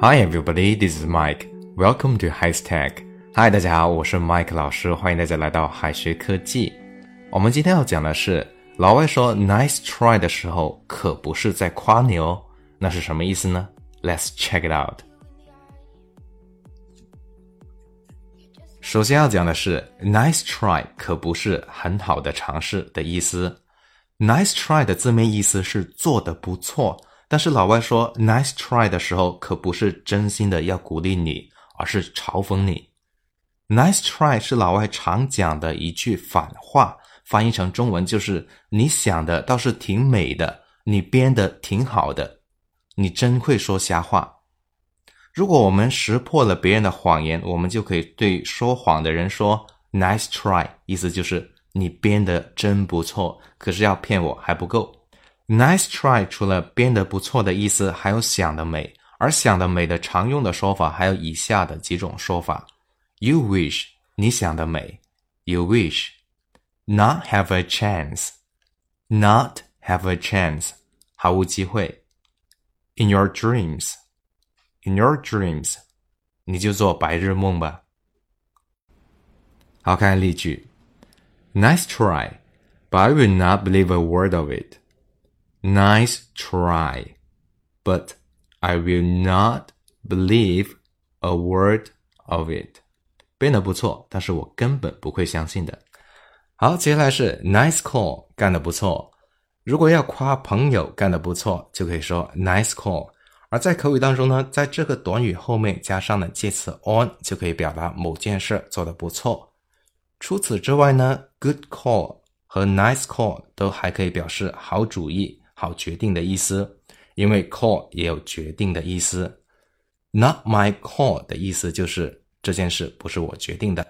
Hi everybody, this is Mike. Welcome to High Tech. Hi，大家好，我是 Mike 老师，欢迎大家来到海学科技。我们今天要讲的是，老外说 “nice try” 的时候，可不是在夸你哦。那是什么意思呢？Let's check it out. 首先要讲的是，“nice try” 可不是很好的尝试的意思。 “Nice try” 的字面意思是做的不错。但是老外说 nice try 的时候，可不是真心的要鼓励你，而是嘲讽你。nice try 是老外常讲的一句反话，翻译成中文就是你想的倒是挺美的，你编的挺好的，你真会说瞎话。如果我们识破了别人的谎言，我们就可以对说谎的人说 nice try，意思就是你编的真不错，可是要骗我还不够。Nice try，除了编得不错的意思，还有想得美。而想得美的常用的说法还有以下的几种说法：You wish，你想得美；You wish，not have a chance，not have a chance，毫无机会；In your dreams，in your dreams，你就做白日梦吧。好，看例句 ：Nice try，but I will not believe a word of it。Nice try, but I will not believe a word of it. 编得不错，但是我根本不会相信的。好，接下来是 nice call，干得不错。如果要夸朋友干得不错，就可以说 nice call。而在口语当中呢，在这个短语后面加上了介词 on，就可以表达某件事做得不错。 除此之外呢，good call 和 nice call 都还可以表示好主意。好决定的意思，因为 call 也有决定的意思。Not my call 的意思就是这件事不是我决定的。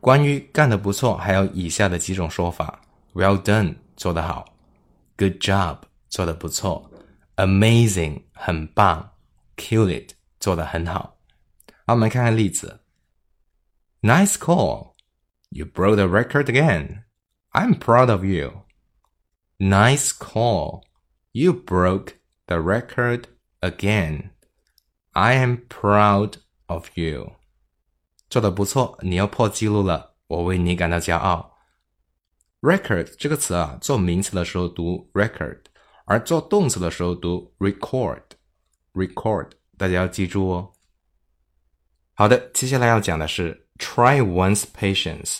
关于干得不错，还有以下的几种说法：Well done，做得好；Good job，做得不错；Amazing，很棒；Kill it，做得很好。好，我们看看例子：Nice call call，You broke the record again. I'm proud of you. Nice call. You broke the record again. I am proud of you. 做的不错，你又破纪录了，我为你感到骄傲。Record 这个词啊，做名词的时候读 record，而做动词的时候读 record。record，大家要记住哦。好的，接下来要讲的是 try one's patience，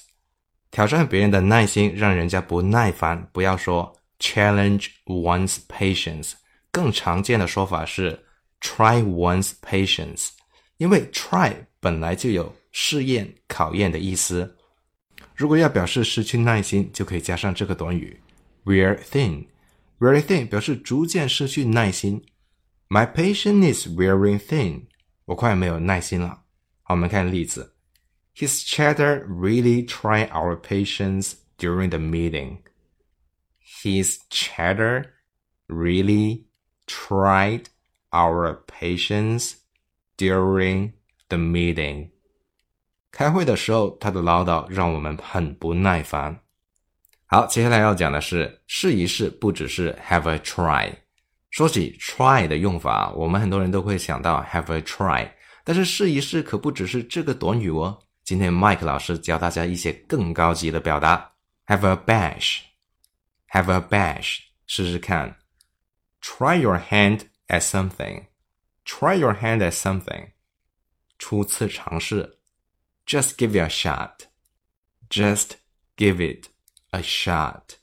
挑战别人的耐心，让人家不耐烦。不要说。challenge one's patience，更常见的说法是 try one's patience，因为 try 本来就有试验、考验的意思。如果要表示失去耐心，就可以加上这个短语 wear thin。wear thin 表示逐渐失去耐心。My patience is wearing thin。我快没有耐心了。好，我们看例子。His chatter really tried our patience during the meeting. His chatter really tried our patience during the meeting. 开会的时候，他的唠叨让我们很不耐烦。好，接下来要讲的是试一试，不只是 have a try。说起 try 的用法，我们很多人都会想到 have a try，但是试一试可不只是这个短语哦。 今天 Mike 老师教大家一些更高级的表达，have a bash。have a bash，试试看。Try your hand at something. Try your hand at something. 初次尝试。Just give it a shot. Just give it a shot.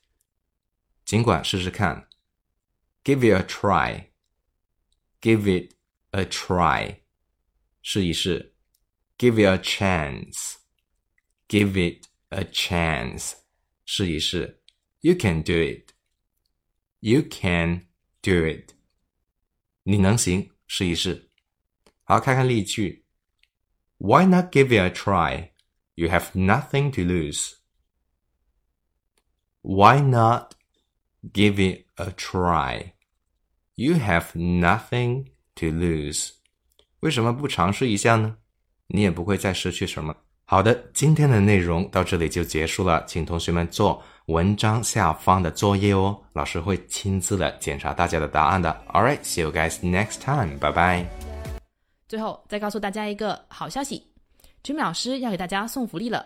尽管试试看。Give it a try. Give it a try. 试一试。 Give it a chance. Give it a chance. 试一试。you can do it. You can do it. 你能行，试一试。好，看看例句。Why not give it a try? You have nothing to lose. Why not give it a try? You have nothing to lose. 为什么不尝试一下呢？ 你也不会再失去什么。好的，今天的内容到这里就结束了，请同学们做文章下方的作业哦，老师会亲自的检查大家的答案的。All right, see you guys next time. Bye bye. 最后再告诉大家一个好消息，Jimmy 老师要给大家送福利了，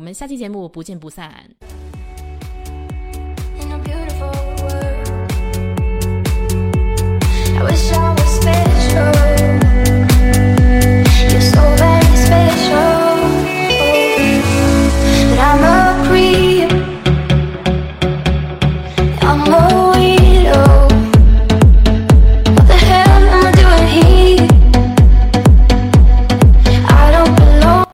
我们下期节目不见不散。